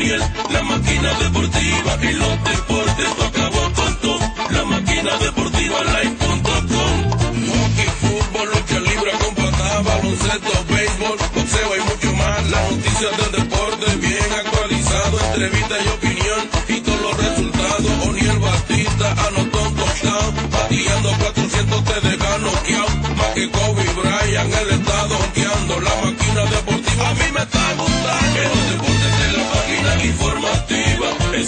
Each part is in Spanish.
La máquina deportiva y los deportes acabó con todo. La máquina deportiva live.com. Hockey, fútbol, lucha libre con baloncesto, béisbol, boxeo y mucho más. Las noticias del deporte bien actualizado, entrevista y opinión y todos los resultados. Oniel Batista anotó un touchdown, bateando 400 te deja noqueado. Más que Kobe Bryant,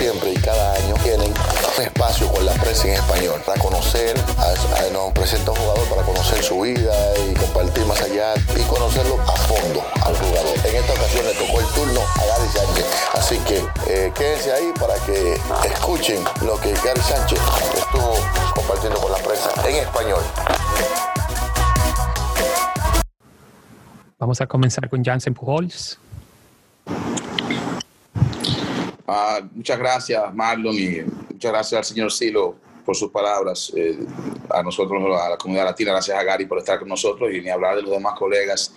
Siempre y cada año, tienen un espacio con la prensa en español para conocer, a, a- nos presenta un jugador para conocer su vida y compartir más allá y conocerlo a fondo al jugador. En esta ocasión le tocó el turno a Gary Sánchez. Así que eh, quédense ahí para que escuchen lo que Gary Sánchez estuvo compartiendo con la prensa en español. Vamos a comenzar con Jansen Pujols. Ah, muchas gracias, Marlon, y muchas gracias al señor Silo por sus palabras. Eh, a nosotros, a la comunidad latina, gracias a Gary por estar con nosotros y ni hablar de los demás colegas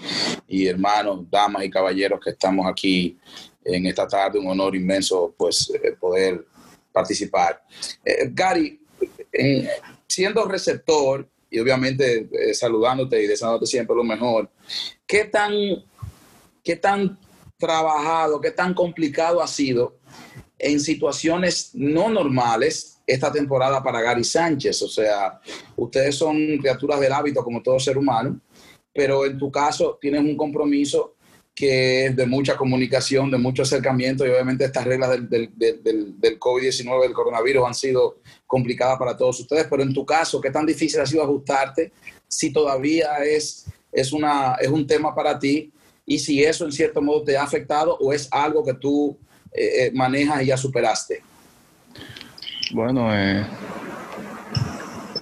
y hermanos, damas y caballeros que estamos aquí en esta tarde. Un honor inmenso, pues, eh, poder participar. Eh, Gary, en- siendo receptor y obviamente saludándote y deseándote siempre lo mejor, ¿qué tan, qué tan trabajado, qué tan complicado ha sido en situaciones no normales esta temporada para Gary Sánchez. O sea, ustedes son criaturas del hábito como todo ser humano, pero en tu caso tienes un compromiso que es de mucha comunicación, de mucho acercamiento y obviamente estas reglas del, del, del, del- del COVID-19, del coronavirus han sido complicadas para todos ustedes, pero en tu caso, ¿qué tan difícil ha sido ajustarte? Si todavía es, es, una, es un tema para ti y si eso en cierto modo te ha afectado o es algo que tú eh, eh, manejas y ya superaste. Bueno, eh,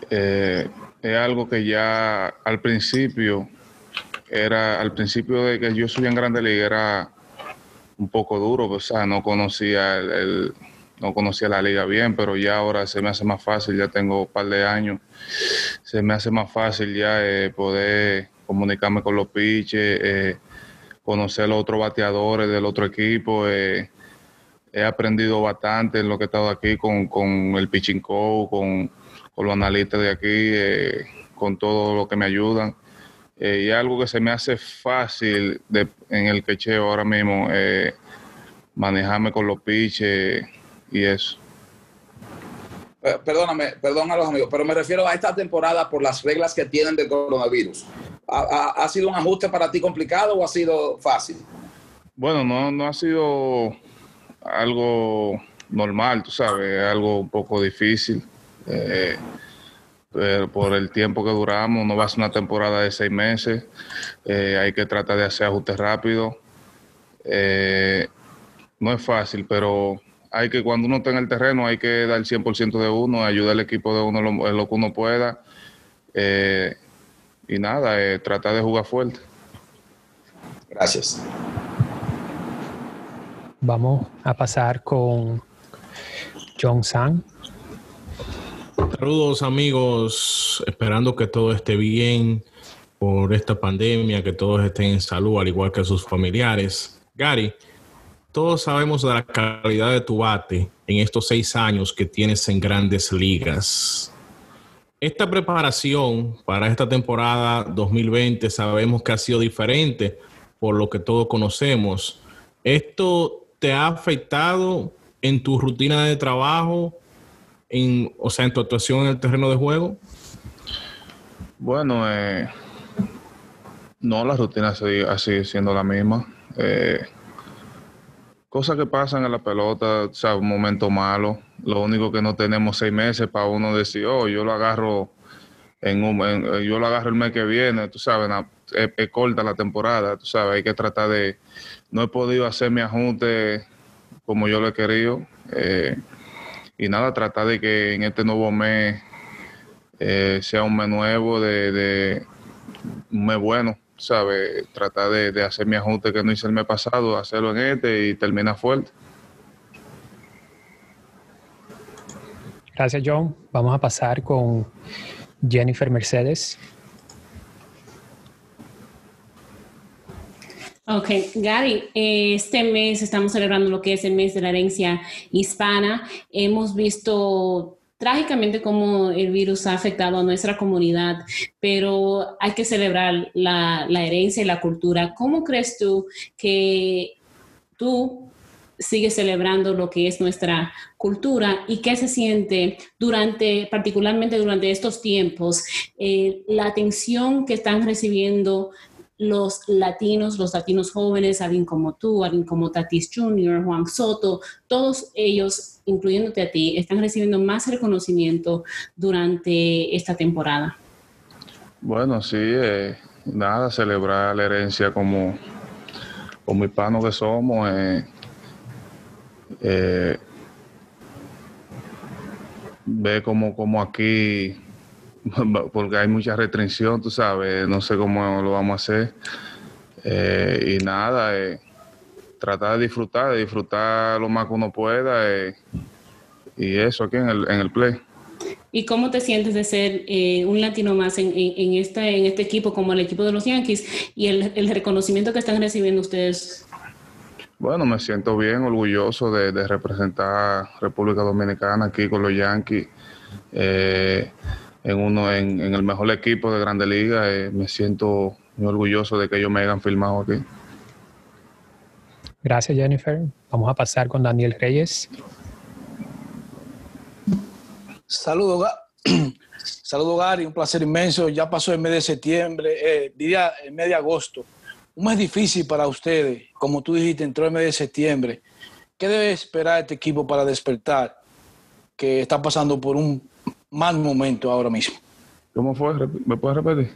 eh, es algo que ya al principio era, al principio de que yo subí en Grande Liga era un poco duro, o sea, no conocía el, no conocía la liga bien, pero ya ahora se me hace más fácil, ya tengo un par de años, se me hace más fácil ya eh, poder comunicarme con los pitches, eh, conocer los otros bateadores del otro equipo. eh, he aprendido bastante en lo que he estado aquí con, con el pitching coach, con, con los analistas de aquí, eh, con todo lo que me ayudan. Eh, y algo que se me hace fácil de- en el quecheo ahora mismo, eh, manejarme con los pitches y eso. Perdóname, perdón a los amigos, pero me refiero a esta temporada por las reglas que tienen del coronavirus. ¿Ha, ha- ha sido un ajuste para ti complicado o ha sido fácil? Bueno, no, no ha sido algo normal, tú sabes, es algo un poco difícil. eh, pero por el tiempo que duramos, no va a ser una temporada de seis meses, eh, hay que tratar de hacer ajustes rápidos. Eh, no es fácil, pero hay que, cuando uno está en el terreno, hay que dar el 100% de uno, ayudar al equipo de uno lo, lo que uno pueda. eh, y nada, eh, tratar de jugar fuerte. Gracias. Vamos a pasar con John San. Saludos amigos, esperando que todo esté bien por esta pandemia, que todos estén en salud, al igual que sus familiares. Gary, todos sabemos de la calidad de tu bate en estos seis años que tienes en grandes ligas. Esta preparación para esta temporada 2020 sabemos que ha sido diferente por lo que todos conocemos. ¿Esto te ha afectado en tu rutina de trabajo, en, o sea, en tu actuación en el terreno de juego? Bueno, eh, no, la rutina sigue, sigue siendo la misma. Eh, cosas que pasan en la pelota, o sea, un momento malo. Lo único que no tenemos seis meses para uno decir, oh, yo lo agarro en, un, yo lo agarro el mes que viene, tú sabes, es, corta la temporada, tú sabes, hay que tratar de, no he podido hacer mi ajuste como yo lo he querido. Eh, y nada, tratar de que en este nuevo mes eh, sea un mes nuevo, de, de un mes bueno, ¿sabes? Tratar de, hacer mi ajuste que no hice el mes pasado, hacerlo en este y termina fuerte. Gracias, John. Vamos a pasar con Jennifer Mercedes. Ok, Gary, este mes estamos celebrando lo que es el mes de la herencia hispana. Hemos visto trágicamente cómo el virus ha afectado a nuestra comunidad, pero hay que celebrar la, herencia y la cultura. ¿Cómo crees tú que tú sigues celebrando lo que es nuestra cultura y qué se siente durante, particularmente durante estos tiempos, eh, la atención que están recibiendo los latinos, los latinos jóvenes, alguien como tú, alguien como Tatis Jr., Juan Soto, todos ellos, incluyéndote a ti, están recibiendo más reconocimiento durante esta temporada. Bueno, sí, eh, nada, celebrar la herencia como, como hispanos que somos. Eh, eh, ve como, como aquí porque hay mucha restricción, tú sabes, no sé cómo lo vamos a hacer. Eh, y nada, eh, tratar de disfrutar, de disfrutar lo más que uno pueda eh, y eso aquí en el, en el play. ¿Y cómo te sientes de ser un latino más en, en, este, en este equipo como el equipo de los Yankees y el, el reconocimiento que están recibiendo ustedes? Bueno, me siento bien, orgulloso de, de representar República Dominicana aquí con los Yankees. Eh, en uno en, el mejor equipo de Grande Liga. Eh, me siento muy orgulloso de que ellos me hayan filmado aquí. Gracias, Jennifer. Vamos a pasar con Daniel Reyes. Saludos, Saludos, Gary. Un placer inmenso. Ya pasó el mes de septiembre, eh, diría el mes de agosto. Un mes difícil para ustedes. Como tú dijiste, entró el mes de septiembre. ¿Qué debe esperar este equipo para despertar? Que está pasando por un mal momento ahora mismo. ¿Cómo fue? ¿Me puedes repetir?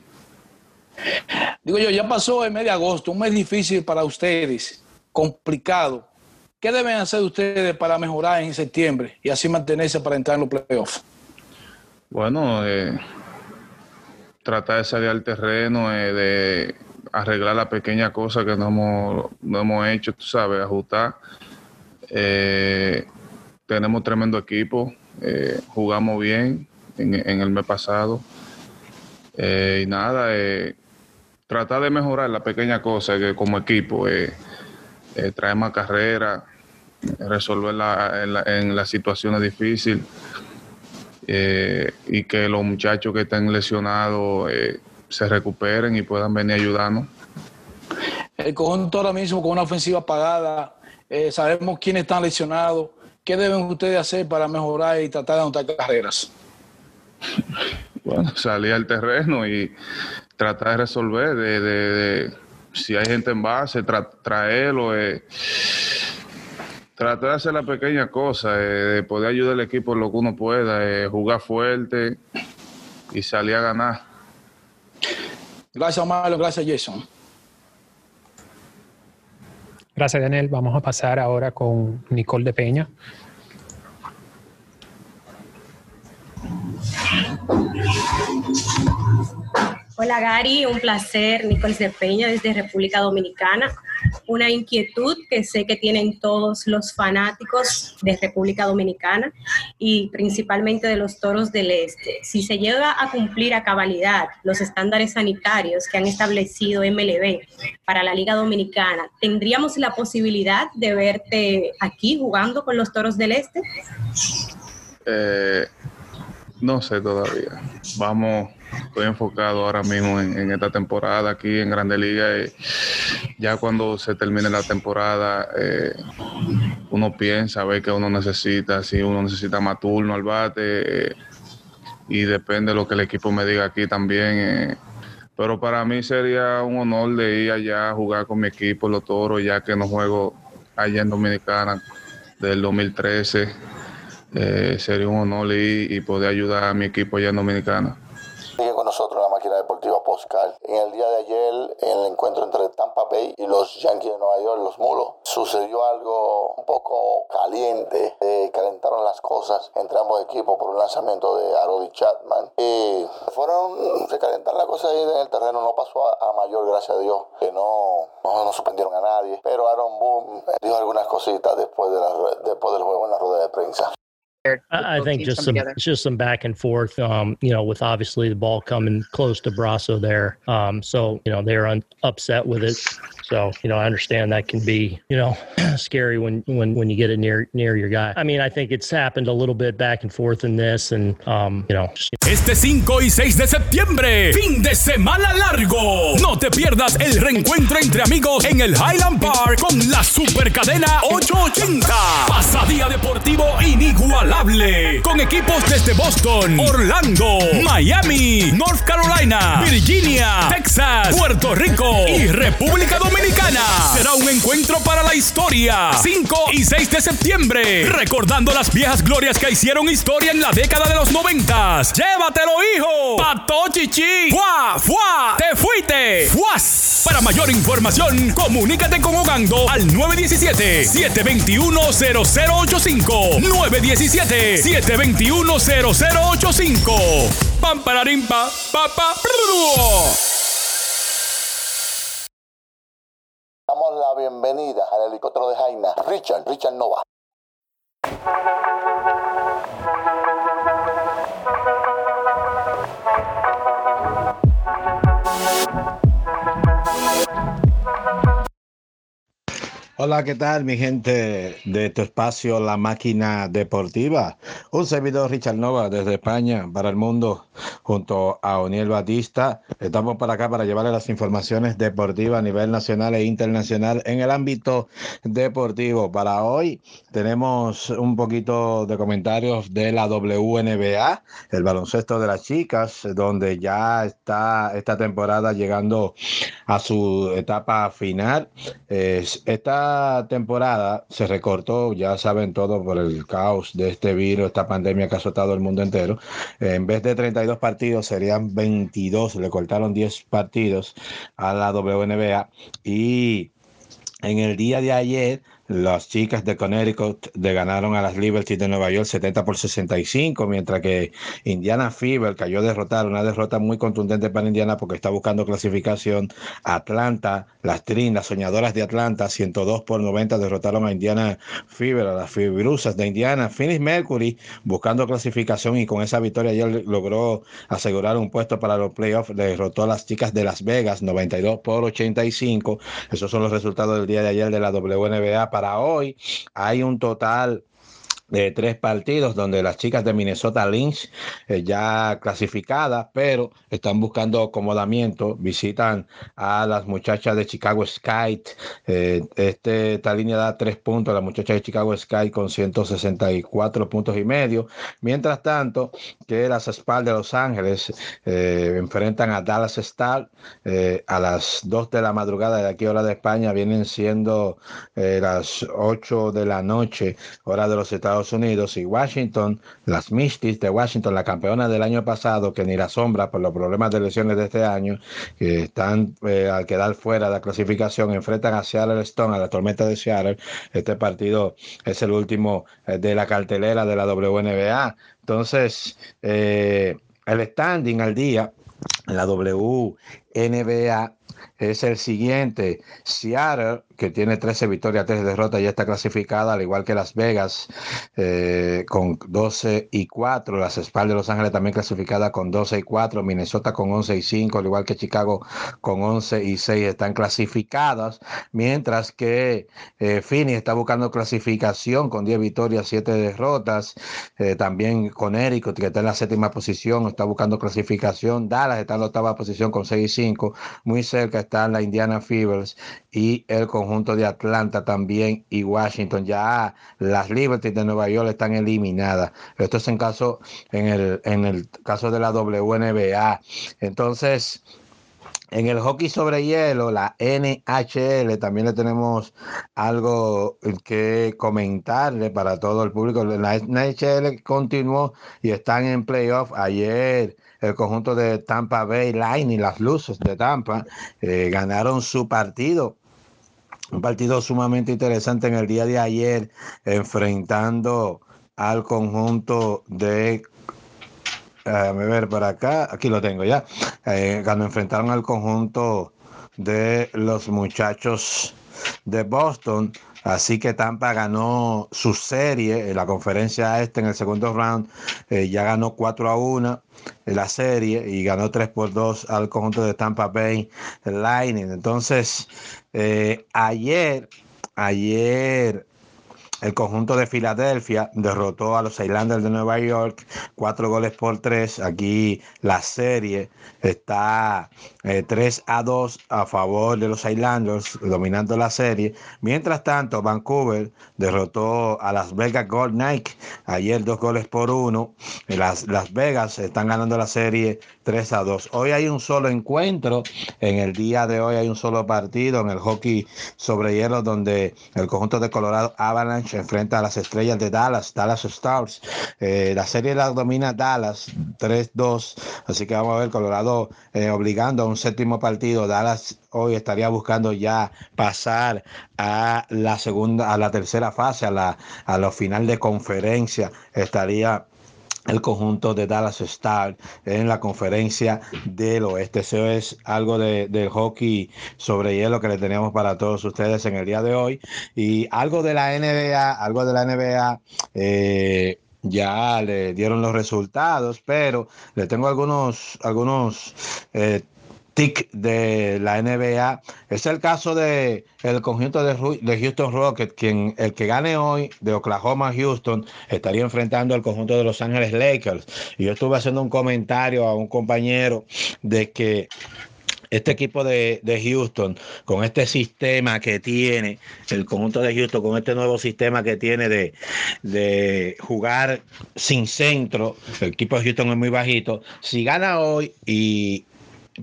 Digo yo, ya pasó el mes de agosto, un mes difícil para ustedes, complicado. ¿Qué deben hacer ustedes para mejorar en septiembre y así mantenerse para entrar en los playoffs? Bueno, eh, tratar de salir al terreno, eh, de arreglar la pequeña cosa que no hemos, no hemos hecho, tú sabes, ajustar. Eh, tenemos tremendo equipo, eh, jugamos bien en, el mes pasado. Eh, y nada, eh, tratar de mejorar la pequeña cosa que como equipo, traer más carrera, resolver en, las situaciones difíciles y que los muchachos que estén lesionados se recuperen y puedan venir ayudarnos. El conjunto ahora mismo con una ofensiva apagada, sabemos quiénes están lesionados, ¿Qué deben ustedes hacer para mejorar y tratar de anotar carreras? Bueno, salir al terreno y tratar de resolver, de, si hay gente en base, traerlo, eh, tratar de hacer la pequeña cosa, eh, de poder ayudar al equipo en lo que uno pueda, eh, jugar fuerte y salir a ganar. Gracias, Marlon. Gracias, Jason. Gracias, Daniel. Vamos a pasar ahora con Nicole de Peña. Hola Gary, un placer. Nicole de Peña desde República Dominicana. Una inquietud que sé que tienen todos los fanáticos de República Dominicana y principalmente de los toros del Este. Si se llega a cumplir a cabalidad los estándares sanitarios que han establecido MLB para la Liga Dominicana, ¿tendríamos la posibilidad de verte aquí jugando con los toros del Este? Eh, no sé todavía. Vamos, estoy enfocado ahora mismo en, esta temporada aquí en Grande Liga. Y ya cuando se termine la temporada, eh, uno piensa a ver qué uno necesita, si uno necesita más turno al bate. Eh, y depende de lo que el equipo me diga aquí también. Eh. pero para mí sería un honor de ir allá a jugar con mi equipo, los toros, ya que no juego allá en Dominicana del 2013. Eh, sería un honor y, y poder ayudar a mi equipo allá en Dominicana. Sigue con nosotros la máquina deportiva Postcal. En el día de ayer, en el encuentro entre Tampa Bay y los Yankees de Nueva York, los Mulos, sucedió algo un poco caliente. Eh, calentaron las cosas entre ambos equipos por un lanzamiento de Arodi Chapman. Y fueron, se calentaron las cosas ahí en el terreno. No pasó a, a mayor, gracias a Dios, que no, no, no suspendieron a nadie. Pero Aaron Boone dijo algunas cositas después, de la, después del juego en la rueda de prensa. I I think just some just some back and forth. Um, you know, with obviously the ball coming close to Brasso there. Um, so you know they're un- upset with it. So you know I understand that can be you know scary when when when you get it near near your guy. I mean I think it's happened a little bit back and forth in this, and um, you know. Este 5 y 6 de septiembre, fin de semana largo. No te pierdas el reencuentro entre amigos en el Highland Park con la Supercadena 880. Pasadía deportivo inigualable. Con equipos desde Boston, Orlando, Miami, North Carolina, Virginia, Texas, Puerto Rico y República Dominicana. Será un encuentro para la historia. 5 y 6 de septiembre. Recordando las viejas glorias que hicieron historia en la década de los 90. Llévatelo, hijo. Pato chichi. ¡Fua! ¡Fua! ¡Te fuiste! ¡Fuas! Para mayor información, comunícate con Ogando al 917-721-0085. 917-721-0085. Pam pararim, pa, pa, pa, prrrruo. Damos la bienvenida al helicóptero de Jaina, Richard, Richard Nova. Hola, ¿qué tal mi gente de tu espacio La Máquina Deportiva? Un servidor Richard Nova desde España para el mundo junto a Oniel Batista. Estamos para acá para llevarle las informaciones deportivas a nivel nacional e internacional en el ámbito deportivo. Para hoy tenemos un poquito de comentarios de la WNBA, el baloncesto de las chicas, donde ya está esta temporada llegando a su etapa final. Es- temporada se recortó, ya saben todo, por el caos de este virus, esta pandemia que ha azotado el mundo entero. En vez de 32 partidos, serían 22. Le cortaron 10 partidos a la WNBA. Y en el día de ayer, las chicas de Connecticut le ganaron a las Liberty de Nueva York 70 por 65, mientras que Indiana Fever cayó a derrotar, una derrota muy contundente para Indiana porque está buscando clasificación. Atlanta, las Trin, las soñadoras de Atlanta, 102 por 90 derrotaron a Indiana Fever, a las Fibrusas de Indiana. Phoenix Mercury buscando clasificación y con esa victoria ayer logró asegurar un puesto para los playoffs. Derrotó a las chicas de Las Vegas 92 por 85. Esos son los resultados del día de ayer de la WNBA. Para hoy hay un total de tres partidos donde las chicas de Minnesota Lynx eh, ya clasificadas, pero están buscando acomodamiento, visitan a las muchachas de Chicago Sky. Eh, este, esta línea da tres puntos, la muchacha de Chicago Sky con 164 puntos y medio. Mientras tanto, que las Spurs de Los Ángeles eh, enfrentan a Dallas Star eh, a las 2 de la madrugada de aquí, hora de España, vienen siendo las 8 de la noche, hora de los Estados Unidos, y Washington, las Misties de Washington, la campeona del año pasado, que ni la sombra por los problemas de lesiones de este año, que están eh, al quedar fuera de la clasificación, enfrentan a Seattle Stone, a la tormenta de Seattle. Este partido es el último eh, de la cartelera de la WNBA. Entonces, eh, el standing al día la WNBA es el siguiente. Seattle, que tiene 13 victorias, 3 derrotas, ya está clasificada, al igual que Las Vegas, eh, con 12 y 4. Las Spurs de Los Ángeles también clasificada con 12 y 4. Minnesota con 11 y 5, al igual que Chicago con 11 y 6 están clasificadas. Mientras que eh, está buscando clasificación con 10 victorias, 7 derrotas. Eh, también Connecticut, que está en la séptima posición, está buscando clasificación. Dallas está en la octava posición con 6 y 5. Muy cerca están la Indiana Fevers y el conjunto de Atlanta también y Washington. Ya las Liberty de Nueva York están eliminadas. Esto es en caso, en el, en el caso de la WNBA. Entonces, En el hockey sobre hielo, la NHL, también le tenemos algo que comentarle para todo el público. La NHL continuó y están en playoff. Ayer el conjunto de Tampa Bay Lightning, las luces de Tampa, eh, ganaron su partido. Un partido sumamente interesante en el día de ayer, enfrentando al conjunto de Déjame ver por acá, aquí lo tengo ya. Eh, cuando enfrentaron al conjunto de los muchachos de Boston. Así que Tampa ganó su serie en la conferencia este en el segundo round. Eh, ya ganó 4 a 1 en la serie y ganó 3 por 2 al conjunto de Tampa Bay Lightning. Entonces, eh, ayer, ayer el conjunto de Filadelfia derrotó a los Islanders de Nueva York cuatro goles por tres. Aquí la serie está 3 eh, a 2 a favor de los Islanders, dominando la serie. Mientras tanto, Vancouver derrotó a Las Vegas Gold Knights ayer dos goles por uno. Las, Las Vegas están ganando la serie 3 a 2. Hoy hay un solo encuentro. En el día de hoy hay un solo partido en el hockey sobre hielo donde el conjunto de Colorado Avalanche enfrenta a las estrellas de Dallas, Dallas Stars. Eh, la serie la domina Dallas 3-2. Así que vamos a ver Colorado eh, obligando a un séptimo partido. Dallas hoy estaría buscando ya pasar a la segunda, a la tercera fase, a la, a la final de conferencia. Estaría el conjunto de Dallas Stars en la conferencia del oeste. Eso es algo de, del hockey sobre hielo que le teníamos para todos ustedes en el día de hoy. Y algo de la NBA, algo de la NBA. Eh, ya le dieron los resultados, pero le tengo algunos, algunos eh, TIC de la NBA. Es el caso de el conjunto de, Houston Rockets, quien el que gane hoy de Oklahoma Houston estaría enfrentando al conjunto de Los Ángeles Lakers. Y yo estuve haciendo un comentario a un compañero de que este equipo de, de, Houston, con este sistema que tiene, el conjunto de Houston, con este nuevo sistema que tiene de, de jugar sin centro, el equipo de Houston es muy bajito, si gana hoy y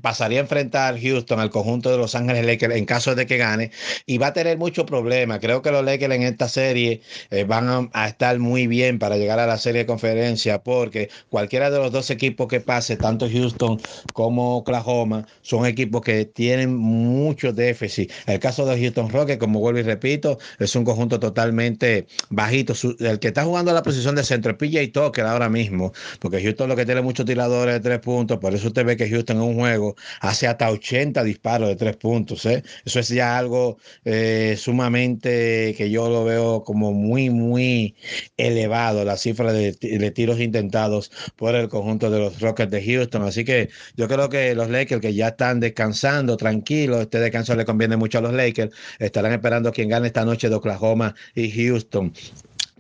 pasaría a enfrentar Houston al conjunto de Los Ángeles Lakers en caso de que gane y va a tener muchos problemas. Creo que los Lakers en esta serie eh, van a, estar muy bien para llegar a la serie de conferencia porque cualquiera de los dos equipos que pase, tanto Houston como Oklahoma, son equipos que tienen mucho déficit. El caso de Houston Rockets, como vuelvo y repito, es un conjunto totalmente bajito. el que está jugando la posición de centro es PJ Tucker ahora mismo, porque Houston lo que tiene muchos tiradores de tres puntos, por eso usted ve que Houston es un juego hace hasta 80 disparos de tres puntos. ¿eh? Eso es ya algo eh, sumamente que yo lo veo como muy, muy elevado, la cifra de, tiros intentados por el conjunto de los Rockets de Houston. Así que yo creo que los Lakers que ya están descansando tranquilos, este descanso le conviene mucho a los Lakers, estarán esperando quien gane esta noche de Oklahoma y Houston.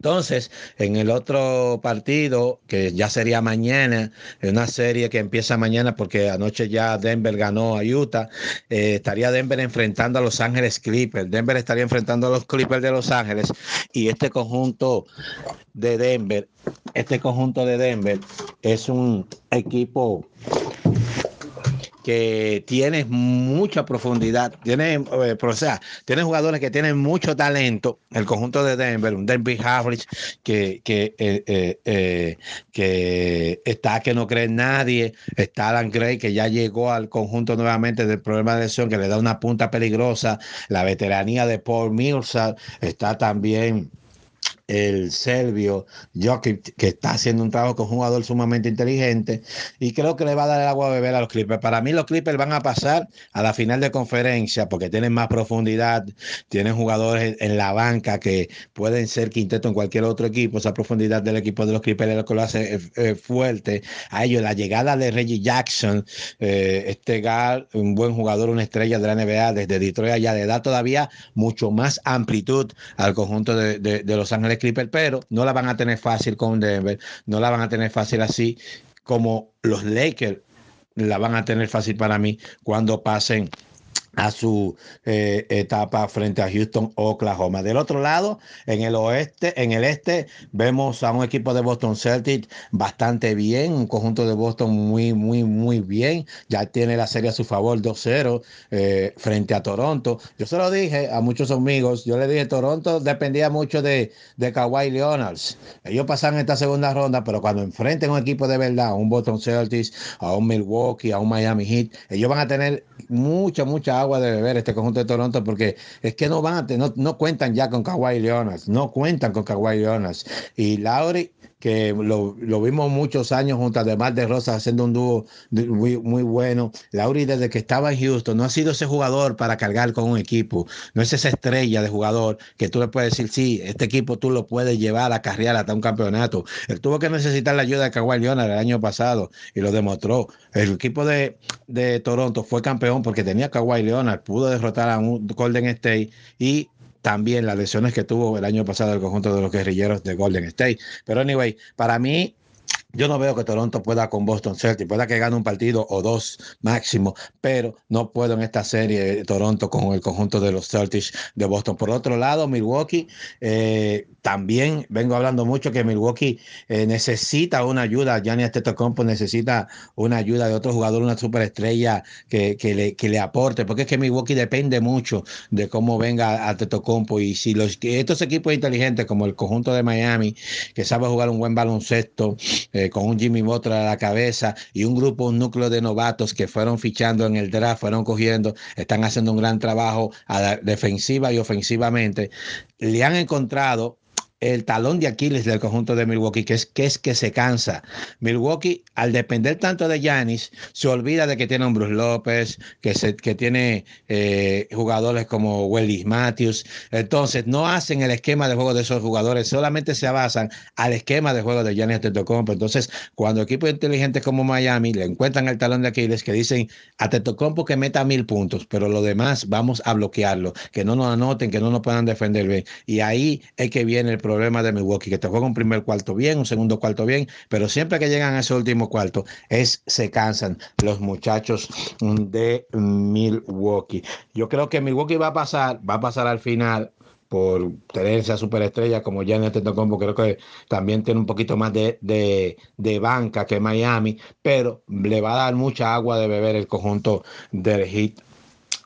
Entonces, en el otro partido, que ya sería mañana, una serie que empieza mañana porque anoche ya Denver ganó a Utah, eh, estaría Denver enfrentando a Los Ángeles Clippers. Denver estaría enfrentando a los Clippers de Los Ángeles y este conjunto de Denver, este conjunto de Denver es un equipo que tiene mucha profundidad, tiene, eh, o sea, tiene jugadores que tienen mucho talento. El conjunto de Denver, un Denver Harris que, que, eh, eh, que está que no cree nadie, está Alan Gray que ya llegó al conjunto nuevamente del problema de lesión que le da una punta peligrosa, la veteranía de Paul Millsap, está también el serbio Jokic, que está haciendo un trabajo con un jugador sumamente inteligente y creo que le va a dar el agua a beber a los Clippers. Para mí los Clippers van a pasar a la final de conferencia porque tienen más profundidad, tienen jugadores en la banca que pueden ser quinteto en cualquier otro equipo. Esa profundidad del equipo de los Clippers es lo que lo hace eh, eh, fuerte. A ellos la llegada de Reggie Jackson, eh, este Gal, un buen jugador, una estrella de la NBA desde Detroit allá, le da todavía mucho más amplitud al conjunto de, de Los Ángeles Clippers, pero no la van a tener fácil con Denver, no la van a tener fácil así como los Lakers la van a tener fácil para mí cuando pasen a su eh, etapa frente a Houston, Oklahoma. Del otro lado, en el oeste, en el este, vemos a un equipo de Boston Celtics bastante bien, un conjunto de Boston muy, muy, muy bien. Ya tiene la serie a su favor 2-0 eh, frente a Toronto. Yo se lo dije a muchos amigos, yo le dije, Toronto dependía mucho de, de Kawhi Leonards. Ellos pasan esta segunda ronda, pero cuando enfrenten a un equipo de verdad, a un Boston Celtics, a un Milwaukee, a un Miami Heat, ellos van a tener mucha, mucha agua de beber este conjunto de Toronto porque es que no van a, no, no cuentan ya con Kawhi Leonard, no cuentan con Kawhi Leonard. Y Lauri que lo, vimos muchos años junto a Demar de Rosas haciendo un dúo muy, muy bueno. Lauri, desde que estaba en Houston, no ha sido ese jugador para cargar con un equipo, no es esa estrella de jugador que tú le puedes decir, sí, este equipo tú lo puedes llevar a carrear hasta un campeonato. Él tuvo que necesitar la ayuda de Kawhi Leonard el año pasado y lo demostró. El equipo de, Toronto fue campeón porque tenía Kawhi Leonard, pudo derrotar a un Golden State y también las lesiones que tuvo el año pasado el conjunto de los guerrilleros de Golden State. Pero anyway, para mí yo no veo que Toronto pueda con Boston Celtics, pueda que gane un partido o dos máximo, pero no puedo en esta serie Toronto con el conjunto de los Celtics de Boston. Por otro lado, Milwaukee, eh, también vengo hablando mucho que Milwaukee eh, necesita una ayuda, Gianni Antetokounmpo necesita una ayuda de otro jugador, una superestrella que, que, le, que le aporte, porque es que Milwaukee depende mucho de cómo venga Antetokounmpo y si los, estos equipos inteligentes como el conjunto de Miami, que sabe jugar un buen baloncesto, con un Jimmy Butler a la cabeza y un grupo, un núcleo de novatos que fueron fichando en el draft, fueron cogiendo, están haciendo un gran trabajo defensiva y ofensivamente. Le han encontrado el talón de Aquiles del conjunto de Milwaukee, que es que, es que se cansa. Milwaukee, al depender tanto de Yanis, se olvida de que tiene un Bruce López, que, se, que tiene eh, jugadores como Willis Matthews. Entonces, no hacen el esquema de juego de esos jugadores, solamente se basan al esquema de juego de Yanis Tetocompo. Entonces, cuando equipos inteligentes como Miami le encuentran el talón de Aquiles, que dicen a Tetocompo que meta mil puntos, pero lo demás vamos a bloquearlo, que no nos anoten, que no nos puedan defender bien. Y ahí es que viene el problema problema de Milwaukee, que te juega un primer cuarto bien, un segundo cuarto bien, pero siempre que llegan a ese último cuarto es se cansan los muchachos de Milwaukee. Yo creo que Milwaukee va a pasar, va a pasar al final por tener esa superestrella como ya en este combo, creo que también tiene un poquito más de, de, de, banca que Miami, pero le va a dar mucha agua de beber el conjunto del Heat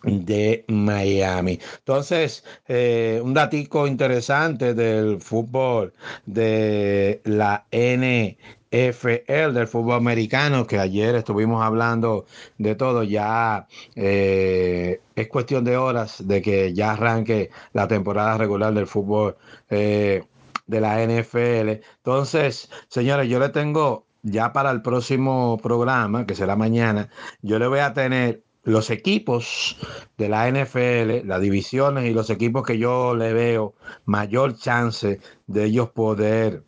de Miami. Entonces, eh, un datico interesante del fútbol de la NFL, del fútbol americano, que ayer estuvimos hablando de todo, ya eh, es cuestión de horas de que ya arranque la temporada regular del fútbol eh, de la NFL. Entonces, señores, yo le tengo ya para el próximo programa, que será mañana, yo le voy a tener los equipos de la NFL, las divisiones y los equipos que yo le veo mayor chance de ellos poder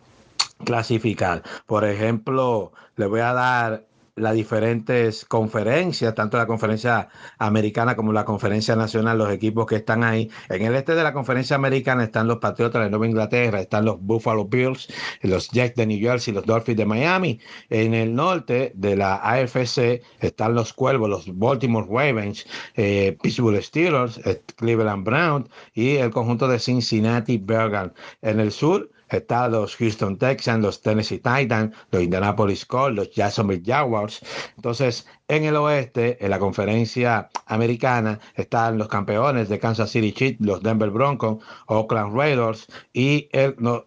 clasificar. Por ejemplo, le voy a dar las diferentes conferencias, tanto la conferencia americana como la conferencia nacional, los equipos que están ahí. En el este de la conferencia americana están los Patriotas de Nueva Inglaterra, están los Buffalo Bills, los Jets de New Jersey, los Dolphins de Miami. En el norte de la AFC están los Cuervos, los Baltimore Ravens, eh, Pittsburgh Steelers, eh, Cleveland Browns y el conjunto de Cincinnati Bergen. En el sur están los Houston Texans, los Tennessee Titans, los Indianapolis Colts, los Jacksonville Jaguars. Entonces, en el oeste, en la conferencia americana, están los campeones de Kansas City Chiefs, los Denver Broncos, Oakland Raiders y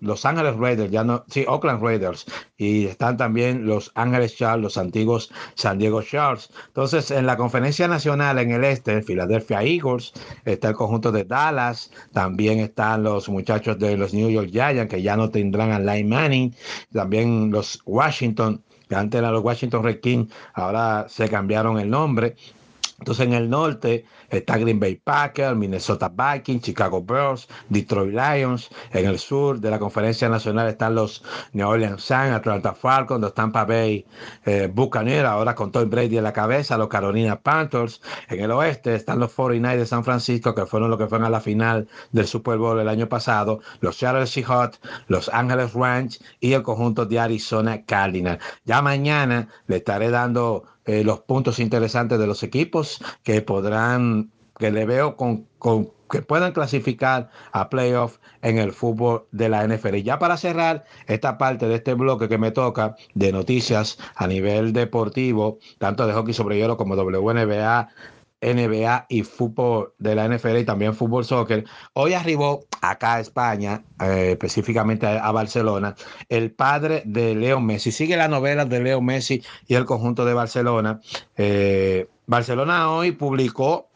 los Ángeles Raiders, ya no, sí, Oakland Raiders. Y están también los Ángeles Chargers, los antiguos San Diego Chargers. Entonces, en la conferencia nacional en el este, Philadelphia Eagles, está el conjunto de Dallas, también están los muchachos de los New York Giants, que ya no tendrán a Line Manning, también los Washington que antes eran los Washington Redskins, ahora se cambiaron el nombre. Entonces en el norte está Green Bay Packers, Minnesota Vikings, Chicago Bears, Detroit Lions. En el sur de la conferencia nacional están los New Orleans Saints, Atlanta Falcons, los Tampa Bay eh, Buccaneers, ahora con Tom Brady en la cabeza, los Carolina Panthers. En el oeste están los 49 de San Francisco, que fueron los que fueron a la final del Super Bowl el año pasado, los Seattle Seahawks, los Angeles Ranch y el conjunto de Arizona Cardinals. Ya mañana le estaré dando eh, los puntos interesantes de los equipos que podrán que le veo con, que puedan clasificar a playoff en el fútbol de la NFL. Y ya para cerrar esta parte de este bloque que me toca de noticias a nivel deportivo, tanto de hockey sobre hielo como WNBA, NBA y fútbol de la NFL y también fútbol soccer. Hoy arribó acá a España, eh, específicamente a, Barcelona, el padre de Leo Messi. Sigue la novela de Leo Messi y el conjunto de Barcelona. Eh, Barcelona hoy publicó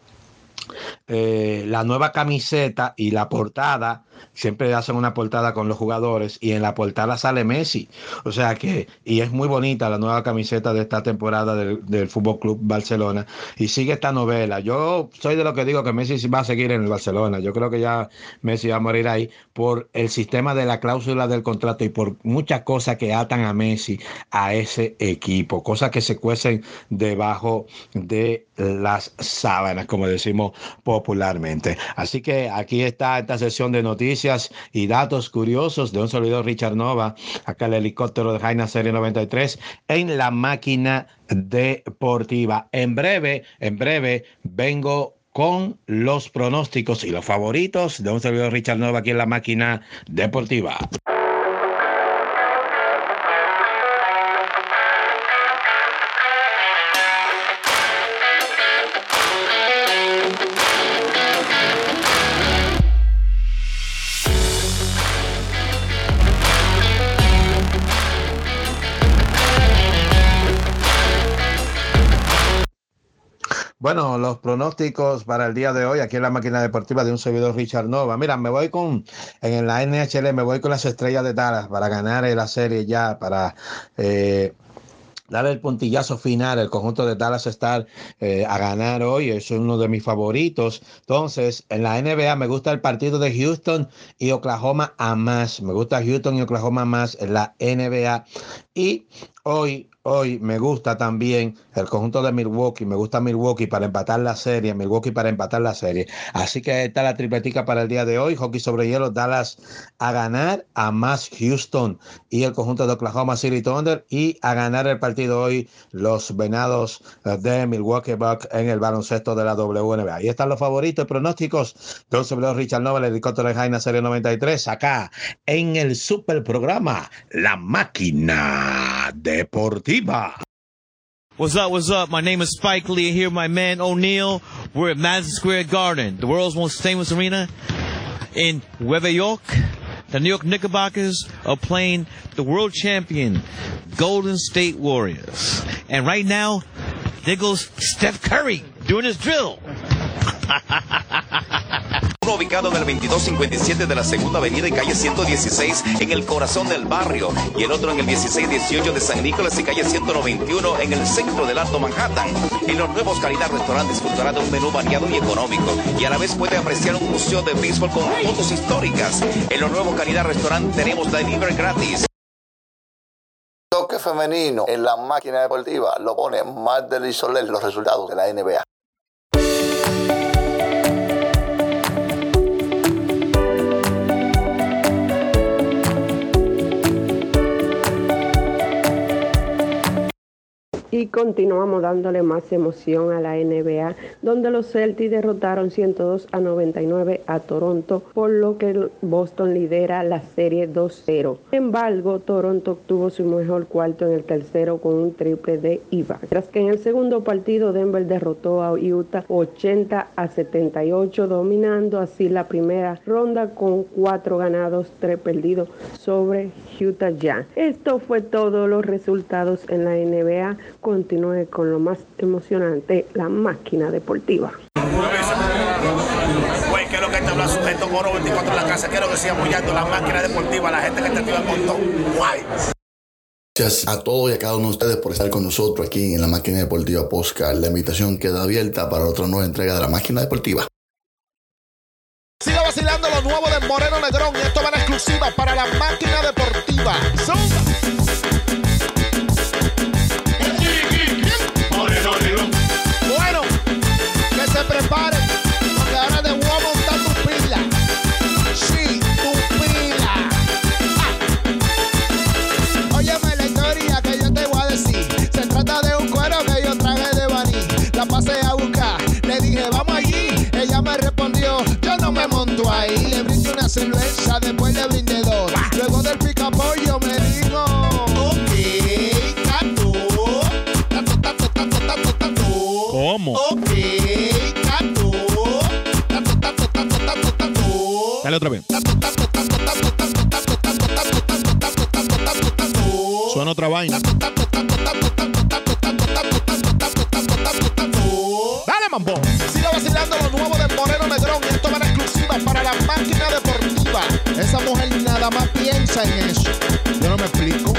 eh, la nueva camiseta y la portada siempre hacen una portada con los jugadores y en la portada sale Messi. O sea que, y es muy bonita la nueva camiseta de esta temporada del, del Fútbol Club Barcelona. Y sigue esta novela. Yo soy de lo que digo que Messi va a seguir en el Barcelona. Yo creo que ya Messi va a morir ahí por el sistema de la cláusula del contrato y por muchas cosas que atan a Messi a ese equipo. Cosas que se cuecen debajo de las sábanas, como decimos popularmente. Así que aquí está esta sesión de noticias y datos curiosos de un servidor Richard Nova, acá el helicóptero de Jaina Serie 93, en la máquina deportiva. En breve, en breve, vengo con los pronósticos y los favoritos de un servidor Richard Nova aquí en la máquina deportiva. Bueno, los pronósticos para el día de hoy aquí en la máquina deportiva de un servidor Richard Nova. Mira, me voy con, en la NHL, me voy con las estrellas de Dallas para ganar la serie ya, para eh, darle el puntillazo final, el conjunto de Dallas Star eh, a ganar hoy, es uno de mis favoritos. Entonces, en la NBA me gusta el partido de Houston y Oklahoma a más. Me gusta Houston y Oklahoma más en la NBA. Y hoy Hoy me gusta también el conjunto de Milwaukee, me gusta Milwaukee para empatar la serie, Milwaukee para empatar la serie. Así que está la tripletica para el día de hoy. Hockey sobre hielo, Dallas a ganar, a más Houston y el conjunto de Oklahoma City Thunder y a ganar el partido hoy los venados de Milwaukee Bucks en el baloncesto de la WNBA. Ahí están los favoritos, pronósticos. Don sobre Richard Nobel, el helicóptero de Jaina Serie 93, acá en el super programa La Máquina Deportiva. What's up? What's up? My name is Spike Lee. Here, my man O'Neal. We're at Madison Square Garden, the world's most famous arena in Nueva York. The New York Knickerbockers are playing the world champion Golden State Warriors. And right now, there goes Steph Curry doing his drill. Uno ubicado en el 2257 de la Segunda Avenida y calle 116 en el corazón del barrio y el otro en el 1618 de San Nicolás y calle 191 en el centro del Alto Manhattan. En los nuevos Calidad Restaurant disfrutará de un menú variado y económico y a la vez puede apreciar un museo de béisbol con fotos históricas. En los nuevos Calidad Restaurant tenemos delivery gratis toque femenino en la máquina deportiva lo pone más delicioso los resultados de la NBA. he continuamos dándole más emoción a la NBA, donde los Celtics derrotaron 102 a 99 a Toronto, por lo que Boston lidera la serie 2-0. Sin embargo, Toronto obtuvo su mejor cuarto en el tercero con un triple de Iva. Tras que en el segundo partido Denver derrotó a Utah 80 a 78, dominando así la primera ronda con cuatro ganados, tres perdidos sobre Utah Jazz. Esto fue todo los resultados en la NBA continúe con lo más emocionante, la máquina deportiva. Güey, ¿qué es lo que te habla sujeto Moro 24 en la casa? Quiero que siga apoyando la máquina deportiva, la gente que te activa el montón. Guay. Gracias a todos y a cada uno de ustedes por estar con nosotros aquí en la máquina deportiva Posca. La invitación queda abierta para otra nueva entrega de la máquina deportiva. Siga vacilando lo nuevo de Moreno Negrón y esto va en exclusiva para la máquina deportiva. Bueno, montó ahí, le brindé una cerveza, después le brindé dos. Luego del pica pollo me dijo, ok, tanto, tanto, tanto, tanto, tanto, tanto. ¿Cómo? Ok, tanto, tanto, tanto, tanto, tanto, tanto. Dale otra vez. Tanto, tanto. Esa mujer nada más piensa en eso. Yo no me explico.